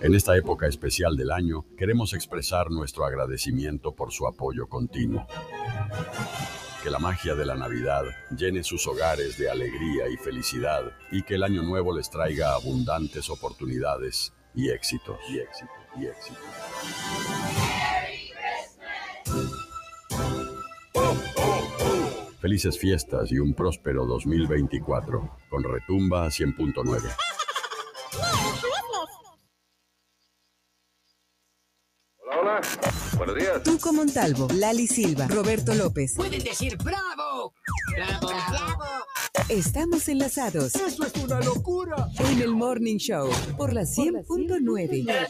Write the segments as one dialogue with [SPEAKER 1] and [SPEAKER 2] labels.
[SPEAKER 1] En esta época especial del año, queremos expresar nuestro agradecimiento por su apoyo continuo. Que la magia de la Navidad llene sus hogares de alegría y felicidad y que el año nuevo les traiga abundantes oportunidades y éxitos, y y. Felices fiestas y un próspero 2024 con Retumba 100.9.
[SPEAKER 2] Buenos días.
[SPEAKER 3] Tuco Montalvo, Lali Silva, Roberto López.
[SPEAKER 4] Pueden decir bravo. Bravo. Bravo.
[SPEAKER 3] Estamos enlazados
[SPEAKER 4] Eso es una locura.
[SPEAKER 3] en el Morning Show por la 100.9.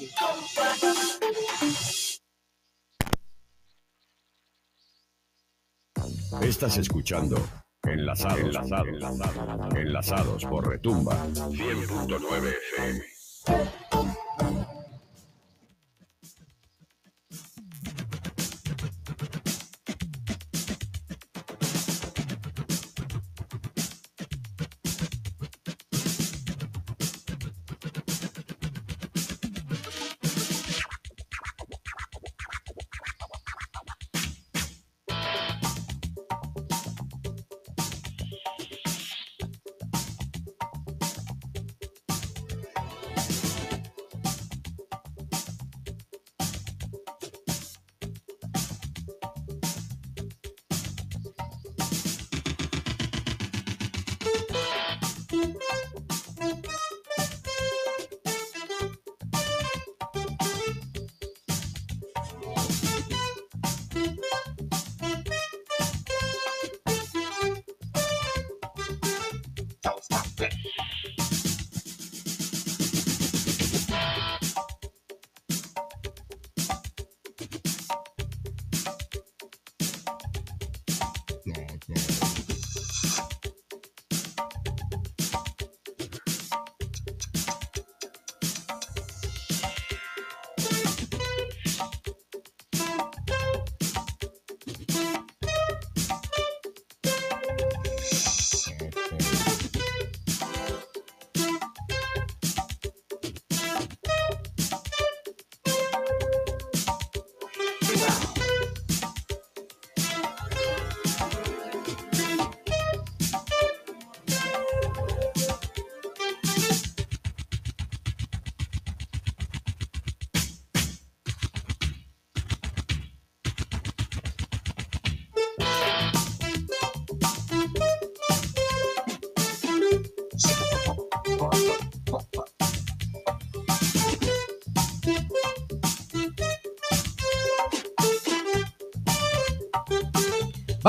[SPEAKER 1] Estás escuchando Enlazados, enlazados, enlazados, enlazados por Retumba 100.9 FM.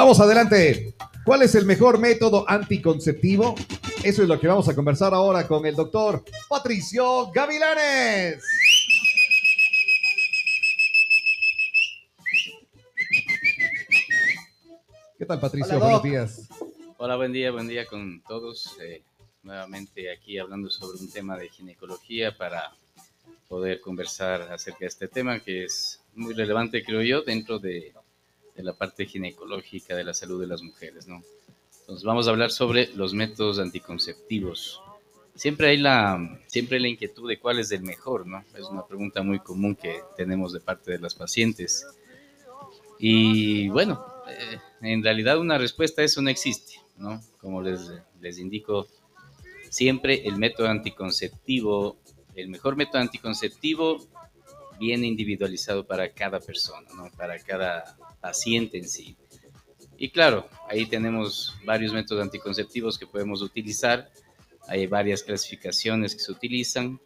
[SPEAKER 5] Vamos adelante. ¿Cuál es el mejor método anticonceptivo? Eso es lo que vamos a conversar ahora con el doctor Patricio Gavilanes. ¿Qué tal, Patricio?
[SPEAKER 6] Hola,
[SPEAKER 5] Buenos días.
[SPEAKER 6] Hola, buen día, buen día con todos. Eh, nuevamente aquí hablando sobre un tema de ginecología para poder conversar acerca de este tema que es muy relevante, creo yo, dentro de, de la parte ginecológica de la salud de las mujeres, ¿no? Entonces vamos a hablar sobre los métodos anticonceptivos. Siempre hay la, siempre hay la inquietud de cuál es el mejor, ¿no? Es una pregunta muy común que tenemos de parte de las pacientes. Y bueno, eh, en realidad una respuesta a eso no existe, ¿no? Como les, les indico, siempre el método anticonceptivo, el mejor método anticonceptivo viene individualizado para cada persona, ¿no? Para cada paciente en sí. Y claro, ahí tenemos varios métodos anticonceptivos que podemos utilizar. Hay varias clasificaciones que se utilizan.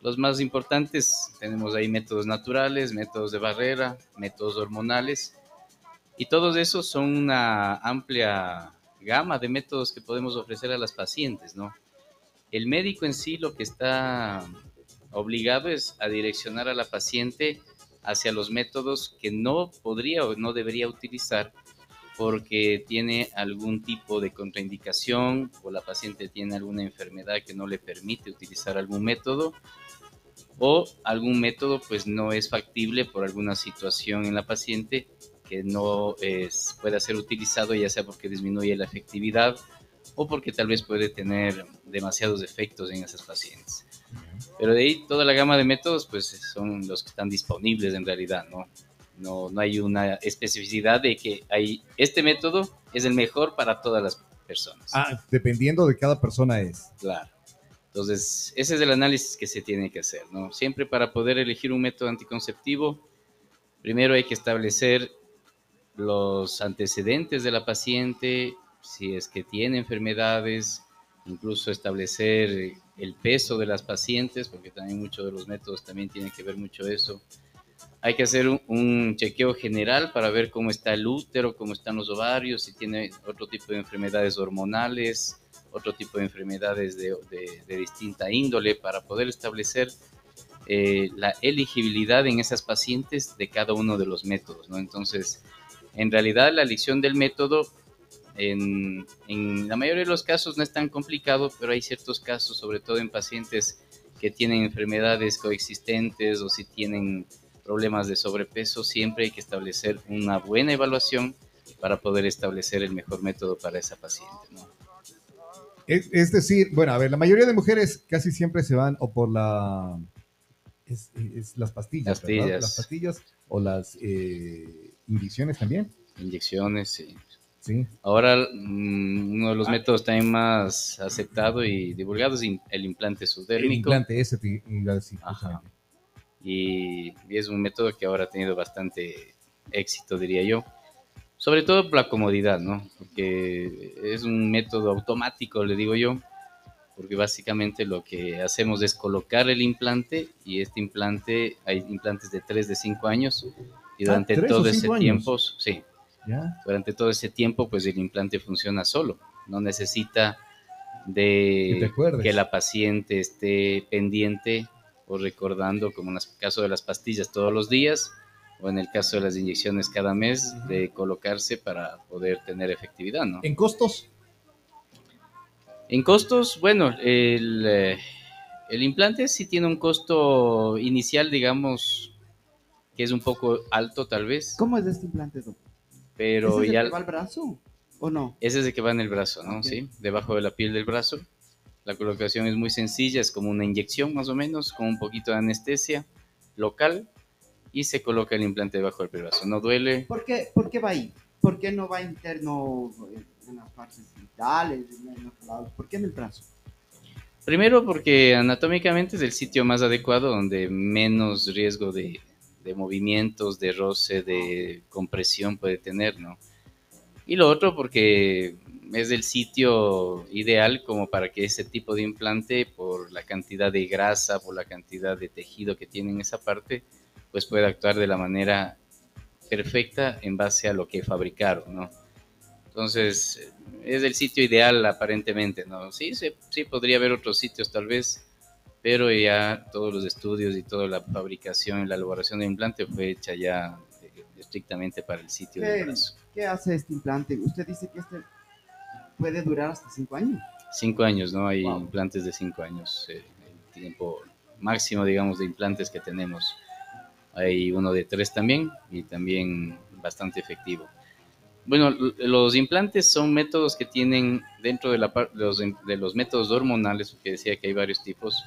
[SPEAKER 6] Los más importantes tenemos ahí métodos naturales, métodos de barrera, métodos hormonales. Y todos esos son una amplia gama de métodos que podemos ofrecer a las pacientes, ¿no? El médico en sí lo que está obligado es a direccionar a la paciente hacia los métodos que no podría o no debería utilizar porque tiene algún tipo de contraindicación o la paciente tiene alguna enfermedad que no le permite utilizar algún método o algún método pues no es factible por alguna situación en la paciente que no pueda ser utilizado ya sea porque disminuye la efectividad o porque tal vez puede tener demasiados efectos en esas pacientes. Pero de ahí toda la gama de métodos pues son los que están disponibles en realidad, ¿no? No, no hay una especificidad de que hay, este método es el mejor para todas las personas.
[SPEAKER 5] Ah, dependiendo de cada persona es.
[SPEAKER 6] Claro. Entonces, ese es el análisis que se tiene que hacer, ¿no? Siempre para poder elegir un método anticonceptivo, primero hay que establecer los antecedentes de la paciente, si es que tiene enfermedades, incluso establecer el peso de las pacientes, porque también muchos de los métodos también tienen que ver mucho eso. Hay que hacer un, chequeo general para ver cómo está el útero, cómo están los ovarios, si tiene otro tipo de enfermedades hormonales, otro tipo de enfermedades de, distinta índole, para poder establecer eh, la elegibilidad en esas pacientes de cada uno de los métodos. ¿no? Entonces, en realidad la elección del método en, la mayoría de los casos no es tan complicado, pero hay ciertos casos, sobre todo en pacientes que tienen enfermedades coexistentes o si tienen problemas de sobrepeso, siempre hay que establecer una buena evaluación para poder establecer el mejor método para esa paciente.
[SPEAKER 5] Es, decir, bueno, a ver, la mayoría de mujeres casi siempre se van o por la... Es, las pastillas,
[SPEAKER 6] pastillas.
[SPEAKER 5] Las pastillas o las eh, inyecciones también.
[SPEAKER 6] Inyecciones, sí. Ahora, mm, uno de los ah. métodos también más aceptado y divulgado es el implante subdérmico. El
[SPEAKER 5] implante ese,
[SPEAKER 6] y, y, es un método que ahora ha tenido bastante éxito, diría yo. Sobre todo por la comodidad, ¿no? Porque es un método automático, le digo yo, porque básicamente lo que hacemos es colocar el implante y este implante, hay implantes de 3 de 5 años y ah, durante todo ese tiempo, sí, durante todo ese tiempo, pues el implante funciona solo. No necesita de que, la paciente esté pendiente o recordando, como en el caso de las pastillas, todos los días, o en el caso de las inyecciones cada mes, de colocarse para poder tener efectividad, ¿no?
[SPEAKER 5] ¿En costos?
[SPEAKER 6] En costos, bueno, el, el implante sí tiene un costo inicial, digamos, que es un poco alto tal vez.
[SPEAKER 7] ¿Cómo es este implante, doctor?
[SPEAKER 6] Pero
[SPEAKER 7] ¿Ese
[SPEAKER 6] ya...
[SPEAKER 7] el que va al brazo o no?
[SPEAKER 6] Ese es el que va en el brazo, ¿no? Sí, debajo de la piel del brazo. La colocación es muy sencilla, es como una inyección más o menos, con un poquito de anestesia local y se coloca el implante debajo del brazo. No duele.
[SPEAKER 7] ¿Por qué, ¿Por qué va ahí? ¿Por qué no va interno en las partes vitales, en los lados? ¿Por qué en el brazo?
[SPEAKER 6] Primero porque anatómicamente es el sitio más adecuado donde menos riesgo de, de movimientos, de roce, de compresión puede tener, ¿no? Y lo otro porque es el sitio ideal como para que ese tipo de implante, por la cantidad de grasa, por la cantidad de tejido que tiene en esa parte, pues pueda actuar de la manera perfecta en base a lo que fabricaron, ¿no? Entonces, es el sitio ideal aparentemente, ¿no? Sí, sí podría haber otros sitios tal vez, pero ya todos los estudios y toda la fabricación y la elaboración del implante fue hecha ya eh, estrictamente para el sitio
[SPEAKER 7] ¿Qué,
[SPEAKER 6] del brazo.
[SPEAKER 7] ¿Qué hace este implante? Usted dice que este puede durar hasta cinco años.
[SPEAKER 6] Cinco años, ¿no? Hay implantes de cinco años, eh, el tiempo máximo, digamos, de implantes que tenemos. Hay uno de tres también y también bastante efectivo. Bueno, los implantes son métodos que tienen dentro de, la, los, de los métodos hormonales, porque decía que hay varios tipos,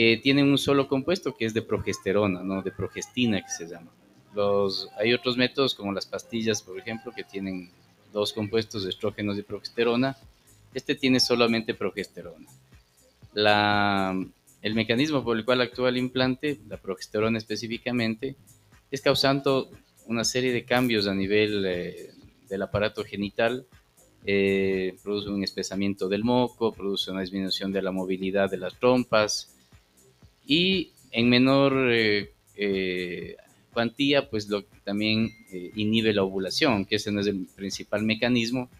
[SPEAKER 6] que tienen un solo compuesto que es de progesterona, ¿no? De progestina que se llama. Los, hay otros métodos como las pastillas, por ejemplo, que tienen dos compuestos estrógenos y progesterona. Este tiene solamente progesterona. La, el mecanismo por el cual actúa el implante, la progesterona específicamente, es causando una serie de cambios a nivel eh, del aparato genital. Eh, produce un espesamiento del moco, produce una disminución de la movilidad de las trompas, y en menor eh, eh, cuantía, pues lo, también eh, inhibe la ovulación, que ese no es el principal mecanismo,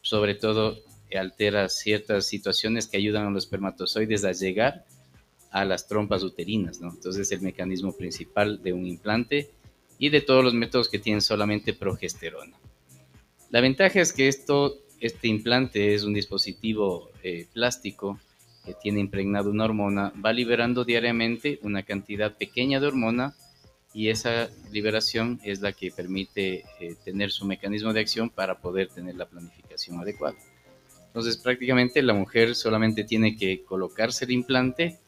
[SPEAKER 6] sobre todo altera ciertas situaciones que ayudan a los espermatozoides a llegar a las trompas uterinas, ¿no? Entonces es el mecanismo principal de un implante y de todos los métodos que tienen solamente progesterona. La ventaja es que esto, este implante es un dispositivo plástico que tiene impregnado una hormona va liberando diariamente una cantidad pequeña de hormona y esa liberación es la que permite eh, tener su mecanismo de acción para poder tener la planificación adecuada. Entonces prácticamente la mujer solamente tiene que colocarse el implante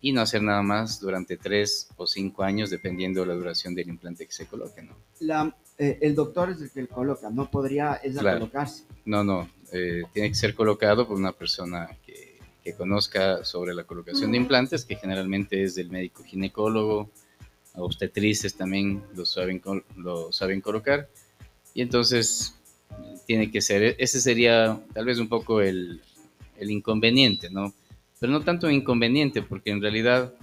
[SPEAKER 6] y no hacer nada más durante tres o cinco años, dependiendo de la duración del implante que se coloque, ¿no?
[SPEAKER 7] La, eh, el doctor es el que lo coloca, no podría ella
[SPEAKER 6] Claro.
[SPEAKER 7] colocarse.
[SPEAKER 6] No, no, eh, tiene que ser colocado por una persona que, que conozca sobre la colocación de implantes, que generalmente es del médico ginecólogo, obstetrices también lo saben, lo saben colocar, y entonces tiene que ser, ese sería tal vez un poco el, el inconveniente, ¿no? Pero no tanto inconveniente, porque en realidad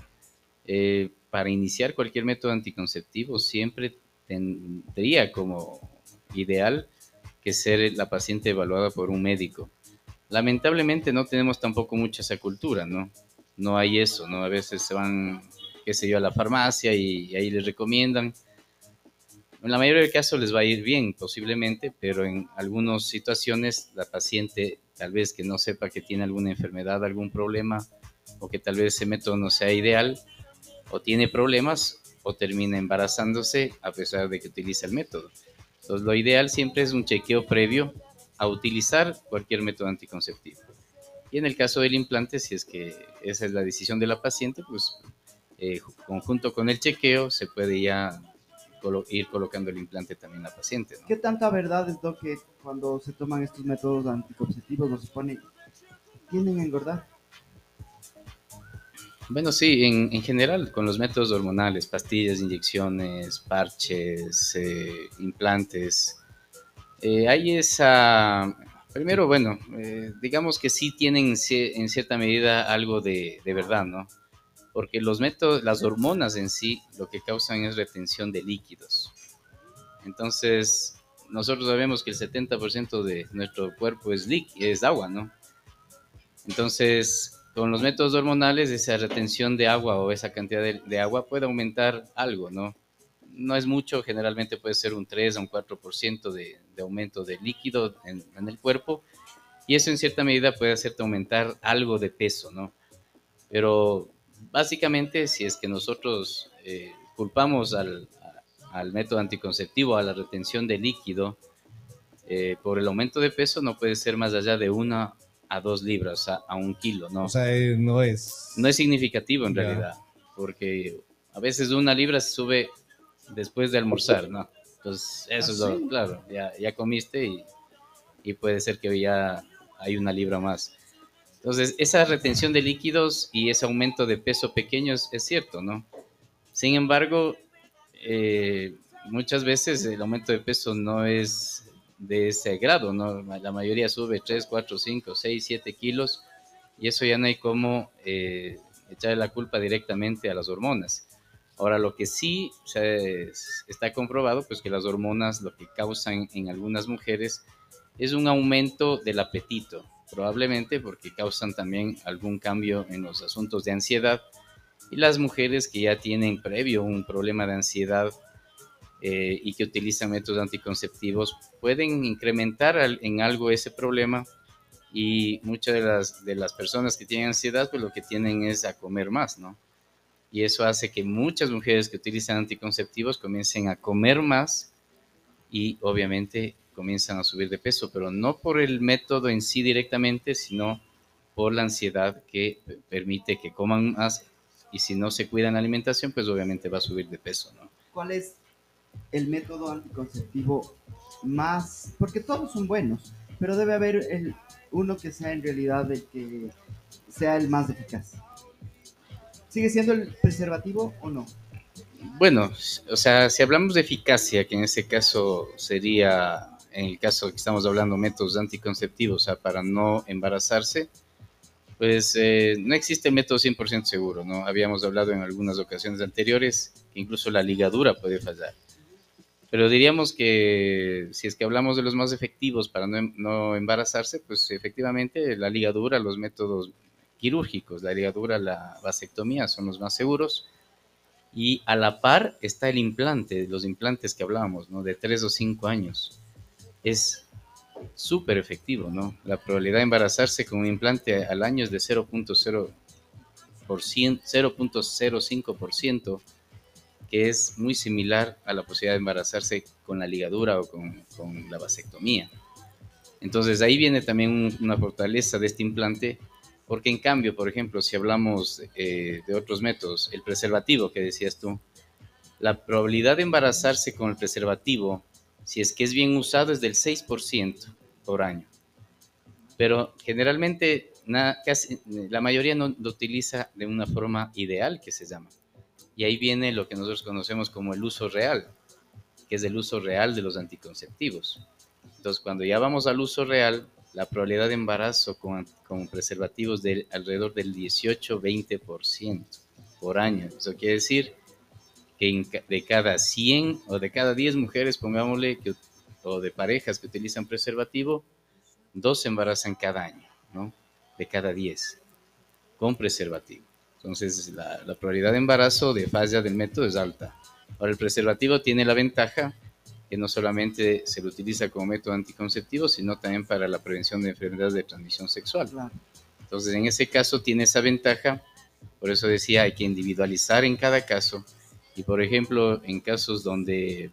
[SPEAKER 6] eh, para iniciar cualquier método anticonceptivo siempre tendría como ideal que ser la paciente evaluada por un médico. Lamentablemente no tenemos tampoco mucha esa cultura, ¿no? No hay eso, ¿no? A veces se van, qué sé yo, a la farmacia y, ahí les recomiendan. En la mayoría de casos les va a ir bien, posiblemente, pero en algunas situaciones la paciente tal vez que no sepa que tiene alguna enfermedad, algún problema, o que tal vez ese método no sea ideal, o tiene problemas, o termina embarazándose a pesar de que utiliza el método. Entonces, lo ideal siempre es un chequeo previo a utilizar cualquier método anticonceptivo. Y en el caso del implante, si es que esa es la decisión de la paciente, pues eh, conjunto con el chequeo se puede ya colo- ir colocando el implante también a la paciente. ¿no?
[SPEAKER 7] ¿Qué tanta verdad es lo que cuando se toman estos métodos anticonceptivos no se pone, tienden a engordar?
[SPEAKER 6] Bueno, sí, en, en general con los métodos hormonales, pastillas, inyecciones, parches, eh, implantes, eh, hay esa... Primero, bueno, eh, digamos que sí tienen en cierta medida algo de, verdad, ¿no? Porque los métodos, las hormonas en sí, lo que causan es retención de líquidos. Entonces, nosotros sabemos que el 70% de nuestro cuerpo es, es agua, ¿no? Entonces, con los métodos hormonales, esa retención de agua o esa cantidad de agua puede aumentar algo, ¿no? No es mucho, generalmente puede ser un 3 a un 4% de, de aumento de líquido en, en el cuerpo, y eso en cierta medida puede hacerte aumentar algo de peso, ¿no? Pero básicamente, si es que nosotros eh, culpamos al, al método anticonceptivo, a la retención de líquido, eh, por el aumento de peso no puede ser más allá de una a dos libras, a, a un kilo, ¿no?
[SPEAKER 8] O sea, eh, no es.
[SPEAKER 6] no es significativo en
[SPEAKER 8] Ya.
[SPEAKER 6] realidad, porque a veces una libra se sube después de almorzar, ¿no? Entonces, eso es lo, claro, ya, ya comiste y, y puede ser que ya hay una libra más. Entonces, esa retención de líquidos y ese aumento de peso pequeño es, es cierto, ¿no? Sin embargo, eh, muchas veces el aumento de peso no es de ese grado, ¿no? La mayoría sube 3, 4, 5, 6, 7 kilos y eso ya no hay cómo eh, echarle la culpa directamente a las hormonas. Ahora, lo que sí se- está comprobado, pues que las hormonas lo que causan en algunas mujeres es un aumento del apetito, probablemente porque causan también algún cambio en los asuntos de ansiedad. Y las mujeres que ya tienen previo un problema de ansiedad eh, y que utilizan métodos anticonceptivos pueden incrementar en algo ese problema y muchas de las, de las personas que tienen ansiedad pues lo que tienen es a comer más, ¿no? Y eso hace que muchas mujeres que utilizan anticonceptivos comiencen a comer más y obviamente comienzan a subir de peso, pero no por el método en sí directamente, sino por la ansiedad que permite que coman más y si no se cuidan la alimentación, pues obviamente va a subir de peso, ¿no?
[SPEAKER 7] ¿Cuál es el método anticonceptivo más? Porque todos son buenos, pero debe haber el, uno que sea en realidad el que sea el más eficaz. ¿Sigue siendo el preservativo o no?
[SPEAKER 6] Bueno, o sea, si hablamos de eficacia, que en ese caso sería, en el caso que estamos hablando, métodos anticonceptivos, o sea, para no embarazarse, pues eh, no existe método 100% seguro, ¿no? Habíamos hablado en algunas ocasiones anteriores que incluso la ligadura puede fallar. Pero diríamos que si es que hablamos de los más efectivos para no, em- no embarazarse, pues efectivamente la ligadura, los métodos quirúrgicos, la ligadura, la vasectomía son los más seguros. Y a la par está el implante, los implantes que hablábamos, ¿no? De 3 o 5 años. Es súper efectivo, ¿no? La probabilidad de embarazarse con un implante al año es de 0.0%, 0.05%, que es muy similar a la posibilidad de embarazarse con la ligadura o con, la vasectomía. Entonces ahí viene también un- una fortaleza de este implante Porque en cambio, por ejemplo, si hablamos eh, de otros métodos, el preservativo que decías tú, la probabilidad de embarazarse con el preservativo, si es que es bien usado, es del 6% por año. Pero generalmente casi, la mayoría no lo utiliza de una forma ideal, que se llama. Y ahí viene lo que nosotros conocemos como el uso real, que es el uso real de los anticonceptivos. Entonces, cuando ya vamos al uso real, la probabilidad de embarazo con, con preservativos de alrededor del 18-20% por año. Eso quiere decir que de cada 100 o de cada 10 mujeres, pongámosle, que, o de parejas que utilizan preservativo, dos se embarazan cada año, ¿no? De cada 10, con preservativo. Entonces, la, la probabilidad de embarazo de falla del método es alta. Ahora, el preservativo tiene la ventaja que no solamente se lo utiliza como método anticonceptivo, sino también para la prevención de enfermedades de transmisión sexual. Entonces, en ese caso tiene esa ventaja, por eso decía, hay que individualizar en cada caso. Y, por ejemplo, en casos donde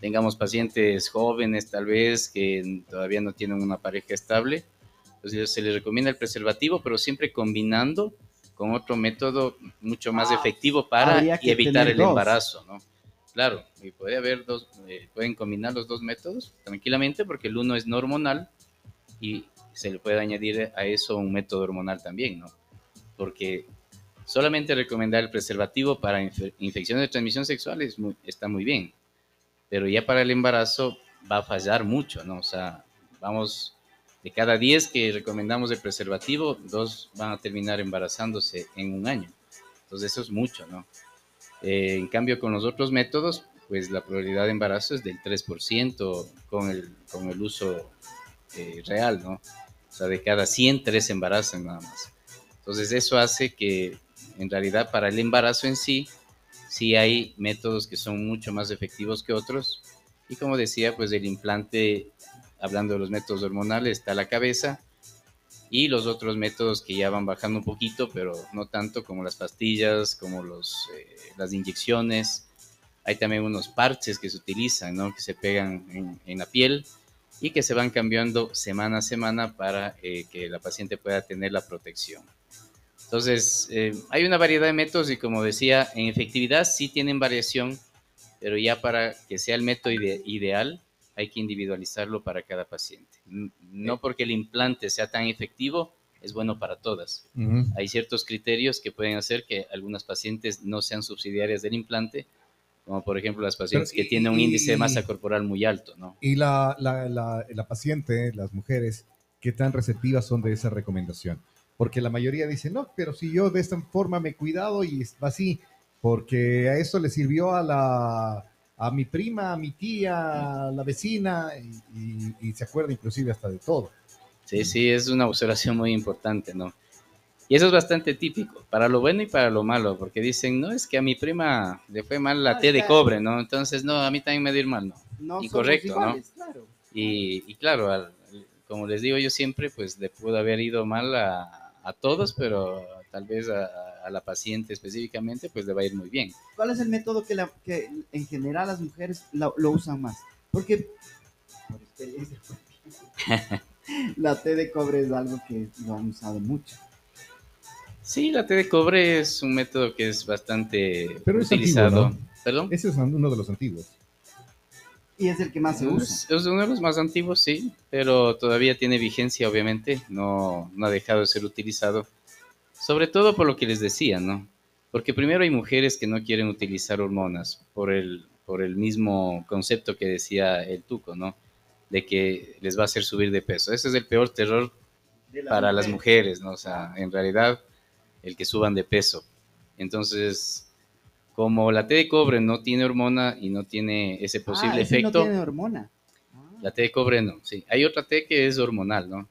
[SPEAKER 6] tengamos pacientes jóvenes, tal vez, que todavía no tienen una pareja estable, pues se les recomienda el preservativo, pero siempre combinando con otro método mucho más ah, efectivo para evitar el embarazo, ¿no? Claro, y puede haber dos, eh, pueden combinar los dos métodos tranquilamente porque el uno es no hormonal y se le puede añadir a eso un método hormonal también, ¿no? Porque solamente recomendar el preservativo para infecciones de transmisión sexual está muy bien, pero ya para el embarazo va a fallar mucho, ¿no? O sea, vamos, de cada 10 que recomendamos el preservativo, dos van a terminar embarazándose en un año. Entonces eso es mucho, ¿no? Eh, en cambio, con los otros métodos, pues la probabilidad de embarazo es del 3% con el, con el uso eh, real, ¿no? O sea, de cada 100, 3 embarazan nada más. Entonces, eso hace que en realidad para el embarazo en sí, sí hay métodos que son mucho más efectivos que otros. Y como decía, pues el implante, hablando de los métodos hormonales, está la cabeza y los otros métodos que ya van bajando un poquito, pero no tanto como las pastillas, como los, eh, las inyecciones. Hay también unos parches que se utilizan, ¿no? que se pegan en, en la piel y que se van cambiando semana a semana para eh, que la paciente pueda tener la protección. Entonces, eh, hay una variedad de métodos y como decía, en efectividad sí tienen variación, pero ya para que sea el método ideal, hay que individualizarlo para cada paciente. No porque el implante sea tan efectivo, es bueno para todas. Hay ciertos criterios que pueden hacer que algunas pacientes no sean subsidiarias del implante, como por ejemplo las pacientes que tienen un índice de masa corporal muy alto, ¿no?
[SPEAKER 5] Y la, la, la, paciente, las mujeres, ¿qué tan receptivas son de esa recomendación? Porque la mayoría dice, no, pero si yo de esta forma me he cuidado y así, porque a eso le sirvió a la, a mi prima, a mi tía, a la vecina, y, se acuerda inclusive hasta de todo.
[SPEAKER 6] Sí, sí, es una observación muy importante, ¿no? Y eso es bastante típico, para lo bueno y para lo malo, porque dicen, no, es que a mi prima le fue mal la T de cobre, ¿no? Entonces, no, a mí también me dio mal, ¿no? no Incorrecto, ¿no? Claro. Y, y, claro, como les digo yo siempre, pues le pudo haber ido mal a, a todos, pero tal vez a, a la paciente específicamente, pues le va a ir muy bien.
[SPEAKER 7] ¿Cuál es el método que, la, que en general las mujeres lo, usan más? Porque, la T de cobre es algo que lo han usado mucho.
[SPEAKER 6] Sí, la T de cobre es un método que es bastante utilizado.
[SPEAKER 5] ¿Perdón? Ese es uno de los antiguos.
[SPEAKER 7] Y es el que más se usa.
[SPEAKER 6] Es, uno de los más antiguos, sí, pero todavía tiene vigencia, obviamente. No, no ha dejado de ser utilizado sobre todo por lo que les decía, ¿no? Porque primero hay mujeres que no quieren utilizar hormonas por el, por el mismo concepto que decía el tuco, ¿no? De que les va a hacer subir de peso. Ese es el peor terror para las mujeres, ¿no? O sea, en realidad, el que suban de peso. Entonces, como la T de cobre no tiene hormona y no tiene ese ah, posible ah, efecto. No
[SPEAKER 7] tiene hormona.
[SPEAKER 6] La T de cobre no, sí. Hay otra T que es hormonal, ¿no?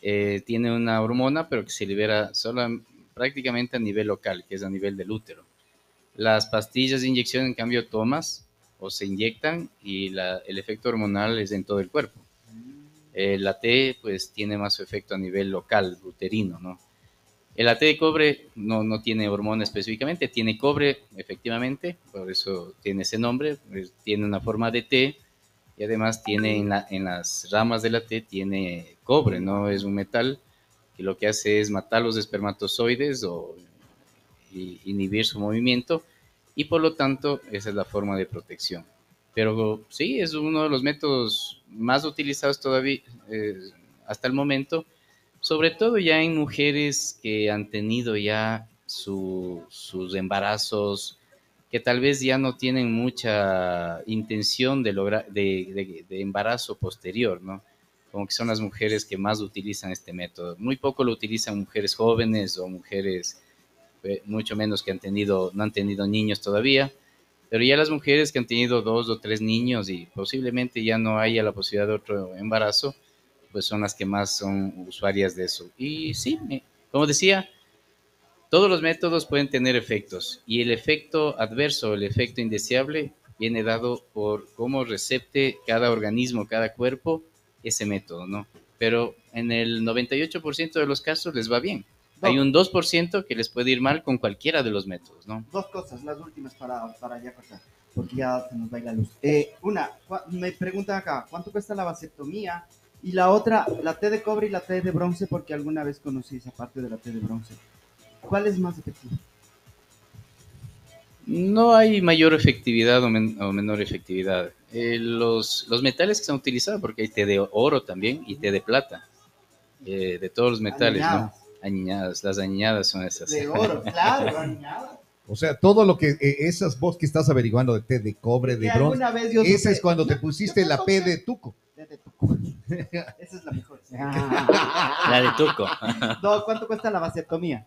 [SPEAKER 6] Eh, tiene una hormona, pero que se libera solo prácticamente a nivel local, que es a nivel del útero. Las pastillas de inyección, en cambio, tomas o se inyectan y el efecto hormonal es en todo el cuerpo. Eh, la T, pues, tiene más su efecto a nivel local, uterino, ¿no? El AT de cobre no, no tiene hormona específicamente, tiene cobre, efectivamente, por eso tiene ese nombre, pues, tiene una forma de T y además tiene en, la, en las ramas de la T tiene cobre, ¿no? Es un metal que lo que hace es matar los espermatozoides o inhibir su movimiento y por lo tanto esa es la forma de protección. Pero sí, es uno de los métodos más utilizados todavía eh, hasta el momento, sobre todo ya en mujeres que han tenido ya su- sus embarazos, que tal vez ya no tienen mucha intención de lograr de, embarazo posterior, ¿no? Como que son las mujeres que más utilizan este método. Muy poco lo utilizan mujeres jóvenes o mujeres eh, mucho menos que han tenido, no han tenido niños todavía, pero ya las mujeres que han tenido dos o tres niños y posiblemente ya no haya la posibilidad de otro embarazo, pues son las que más son usuarias de eso. Y sí, como decía, todos los métodos pueden tener efectos y el efecto adverso, el efecto indeseable, viene dado por cómo recepte cada organismo, cada cuerpo ese método, ¿no? Pero en el 98% de los casos les va bien. Hay un 2% que les puede ir mal con cualquiera de los métodos, ¿no?
[SPEAKER 7] Dos cosas, las últimas para, para ya cortar, porque ya se nos va a ir la luz. Eh, una, me preguntan acá, ¿cuánto cuesta la vasectomía? Y la otra, la T de cobre y la T de bronce, porque alguna vez conocí esa parte de la T de bronce. ¿Cuál es más efectivo?
[SPEAKER 6] No hay mayor efectividad o, men- o menor efectividad. Eh, los, los metales que se han utilizado, porque hay té de oro también y té de plata, eh, de todos los metales. ¿no? Añiñadas, las añiñadas son esas.
[SPEAKER 7] De oro, claro, aniñada.
[SPEAKER 5] O sea, todo lo que eh, esas vos que estás averiguando de té de cobre, de
[SPEAKER 7] Y
[SPEAKER 5] bronce,
[SPEAKER 7] supe-
[SPEAKER 5] es cuando te pusiste la P de tuco.
[SPEAKER 7] T de tuco. Esa es la mejor.
[SPEAKER 6] La de Tuco.
[SPEAKER 7] No, ¿Cuánto cuesta la vasectomía?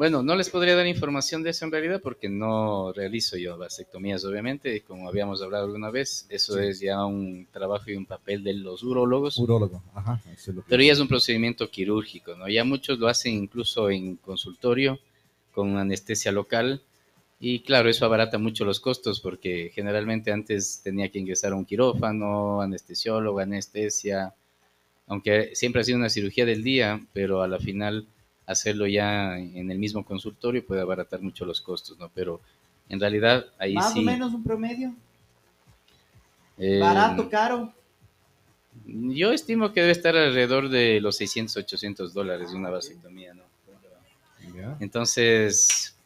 [SPEAKER 6] Bueno, no les podría dar información de eso en realidad porque no realizo yo vasectomías, obviamente, y como habíamos hablado alguna vez, eso
[SPEAKER 5] Sí.
[SPEAKER 6] es ya un trabajo y un papel de los urólogos.
[SPEAKER 5] Urólogo. Ajá. eso es lo que-
[SPEAKER 6] Pero ya es un procedimiento quirúrgico, ¿no? Ya muchos lo hacen incluso en consultorio con anestesia local y claro, eso abarata mucho los costos porque generalmente antes tenía que ingresar a un quirófano, anestesiólogo, anestesia, aunque siempre ha sido una cirugía del día, pero a la final hacerlo ya en el mismo consultorio puede abaratar mucho los costos, ¿no? Pero en realidad ahí
[SPEAKER 7] Más
[SPEAKER 6] sí...
[SPEAKER 7] o menos un promedio.
[SPEAKER 6] eh,
[SPEAKER 7] Barato, caro.
[SPEAKER 6] Yo estimo que debe estar alrededor de los 600, 800 dólares una vasectomía, ¿no? Entonces,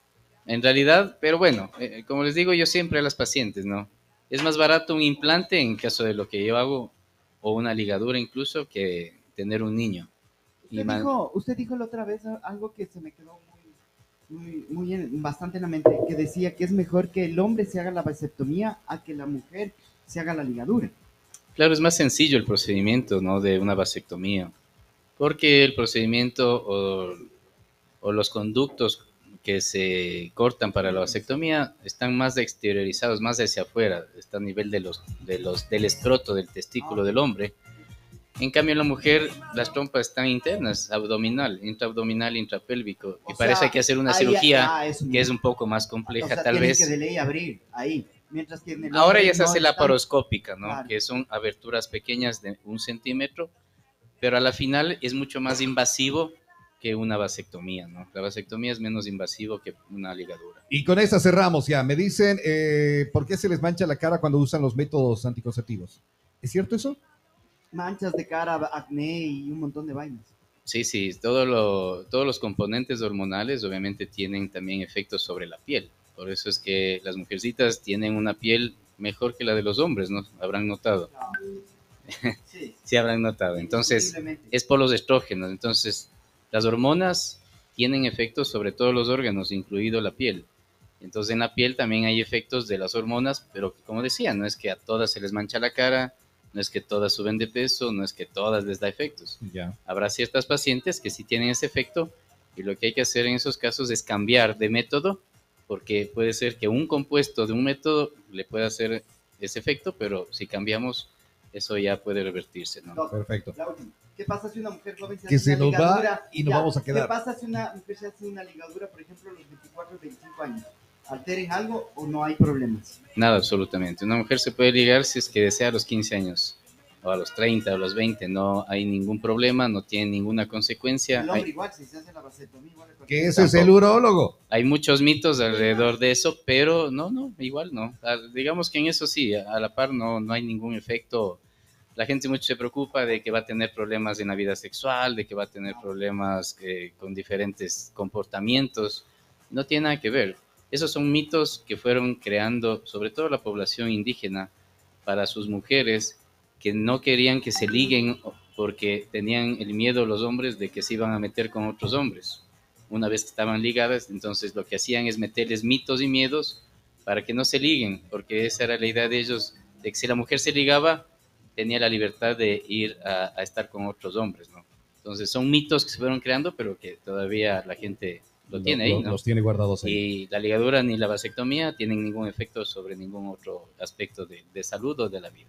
[SPEAKER 6] en realidad, pero bueno, eh, como les digo yo siempre a las pacientes, ¿no? Es más barato un implante en caso de lo que yo hago, o una ligadura incluso, que tener un niño.
[SPEAKER 7] Usted
[SPEAKER 6] man-
[SPEAKER 7] dijo, usted dijo la otra vez algo que se me quedó muy, muy, muy en- bastante en la mente, que decía que es mejor que el hombre se haga la vasectomía a que la mujer se haga la ligadura.
[SPEAKER 6] Claro, es más sencillo el procedimiento, ¿no? De una vasectomía. Porque el procedimiento o, o los conductos que se cortan para la vasectomía están más exteriorizados, más hacia afuera, está a nivel de los, de los, del escroto, del testículo del hombre. En cambio, en la mujer, las trompas están internas, abdominal, intraabdominal, intrapélvico. Y
[SPEAKER 7] O sea,
[SPEAKER 6] hay que hacer una
[SPEAKER 7] ahí-
[SPEAKER 6] cirugía
[SPEAKER 7] ah, eso
[SPEAKER 6] que es un poco más
[SPEAKER 7] O
[SPEAKER 6] compleja,
[SPEAKER 7] sea,
[SPEAKER 6] tal vez.
[SPEAKER 7] que de ley abrir ahí. Mientras que en el
[SPEAKER 6] Ahora ya se
[SPEAKER 7] no
[SPEAKER 6] hace
[SPEAKER 7] es tan-
[SPEAKER 6] laparoscópica, ¿no?
[SPEAKER 7] Claro.
[SPEAKER 6] Que son aberturas pequeñas de un centímetro, pero a la final es mucho más invasivo que una vasectomía, ¿no? La vasectomía es menos invasivo que una ligadura.
[SPEAKER 5] Y con esta cerramos ya. Me dicen, eh, ¿por qué se les mancha la cara cuando usan los métodos anticonceptivos? ¿Es cierto eso?
[SPEAKER 7] Manchas de cara, acné y un montón de vainas.
[SPEAKER 6] Sí, sí, todo lo- todos los componentes hormonales obviamente tienen también efectos sobre la piel. Por eso es que las mujercitas tienen una piel mejor que la de los hombres, ¿no? Habrán notado.
[SPEAKER 7] Sí,
[SPEAKER 6] Sí, habrán notado. Entonces, es por los estrógenos. Entonces, las hormonas tienen efectos sobre todos los órganos, incluido la piel. Entonces, en la piel también hay efectos de las hormonas, pero como decía, no es que a todas se les mancha la cara, no es que todas suben de peso, no es que todas les da efectos.
[SPEAKER 5] Ya.
[SPEAKER 6] Habrá ciertas pacientes que sí tienen ese efecto y lo que hay que hacer en esos casos es cambiar de método, porque puede ser que un compuesto de un método le pueda hacer ese efecto, pero si cambiamos, eso ya puede revertirse, ¿no?
[SPEAKER 7] Doc,
[SPEAKER 5] Perfecto.
[SPEAKER 7] la última. ¿Qué pasa si una mujer joven se
[SPEAKER 5] Que
[SPEAKER 7] hace
[SPEAKER 5] se
[SPEAKER 7] una
[SPEAKER 5] nos va
[SPEAKER 7] ligadura?
[SPEAKER 5] y nos vamos a quedar.
[SPEAKER 7] ¿Qué pasa si una mujer se hace una ligadura, por ejemplo, a los 24 o 25 años? ¿Alteren algo o no hay problemas?
[SPEAKER 6] Nada, absolutamente. Una mujer se puede ligar si es que desea a los 15 años, o a los 30, o a los 20. No hay ningún problema, no tiene ninguna consecuencia.
[SPEAKER 7] El hombre
[SPEAKER 6] Hay,
[SPEAKER 7] igual, si se hace la vasectomía, igual.
[SPEAKER 5] Que
[SPEAKER 7] corta.
[SPEAKER 5] ese es el urólogo.
[SPEAKER 6] hay muchos mitos alrededor de eso, pero no, no, igual no. Ah, Digamos que en eso sí, a la par no, no hay ningún efecto la gente mucho se preocupa de que va a tener problemas en la vida sexual, de que va a tener problemas eh, con diferentes comportamientos. No tiene nada que ver. Esos son mitos que fueron creando, sobre todo la población indígena, para sus mujeres que no querían que se liguen porque tenían el miedo los hombres de que se iban a meter con otros hombres. Una vez que estaban ligadas, entonces lo que hacían es meterles mitos y miedos para que no se liguen, porque esa era la idea de ellos, de que si la mujer se ligaba, tenía la libertad de ir a, estar con otros hombres. Entonces son mitos que se fueron creando, pero que todavía la gente lo tiene ahí, ¿no?
[SPEAKER 5] Los tiene guardados ahí.
[SPEAKER 6] Y la ligadura ni la vasectomía tienen ningún efecto sobre ningún otro aspecto de, de salud o de la vida.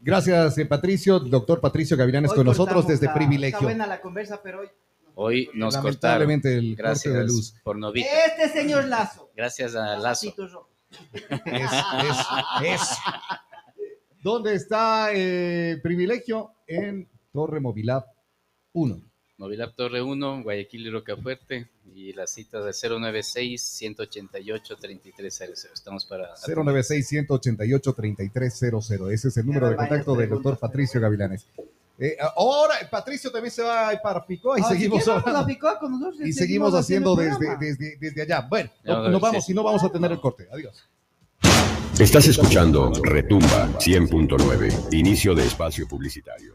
[SPEAKER 5] Gracias, eh, Patricio. Doctor Patricio Gavilanes
[SPEAKER 7] Hoy
[SPEAKER 5] con nosotros desde
[SPEAKER 7] la-
[SPEAKER 5] Privilegio.
[SPEAKER 7] Está buena la conversa, pero hoy.
[SPEAKER 6] Hoy nos cortaron.
[SPEAKER 5] Lamentablemente el corte
[SPEAKER 6] Gracias
[SPEAKER 5] de luz.
[SPEAKER 6] por Novita.
[SPEAKER 7] Este señor Lazo.
[SPEAKER 6] Gracias a Lazo.
[SPEAKER 5] Es, es, es. ¿Dónde está eh, Privilegio? En Torre Movilab 1.
[SPEAKER 6] Movilab Torre 1, Guayaquil y Rocafuerte. Y la cita de 096-188-3300. Estamos para...
[SPEAKER 5] 096-188-3300. Ese es el número de contacto del doctor Patricio Gavilanes. Eh, ahora, Patricio también se va para Picoa y
[SPEAKER 7] Ah,
[SPEAKER 5] seguimos
[SPEAKER 7] si quieres,
[SPEAKER 5] hablando.
[SPEAKER 7] la picó con nosotros
[SPEAKER 5] Y seguimos haciendo
[SPEAKER 7] el
[SPEAKER 5] desde, desde, desde allá. Bueno, no- nos
[SPEAKER 6] sí.
[SPEAKER 5] vamos y no vamos a tener el corte. Adiós.
[SPEAKER 1] Estás escuchando Retumba 100.9, inicio de espacio publicitario.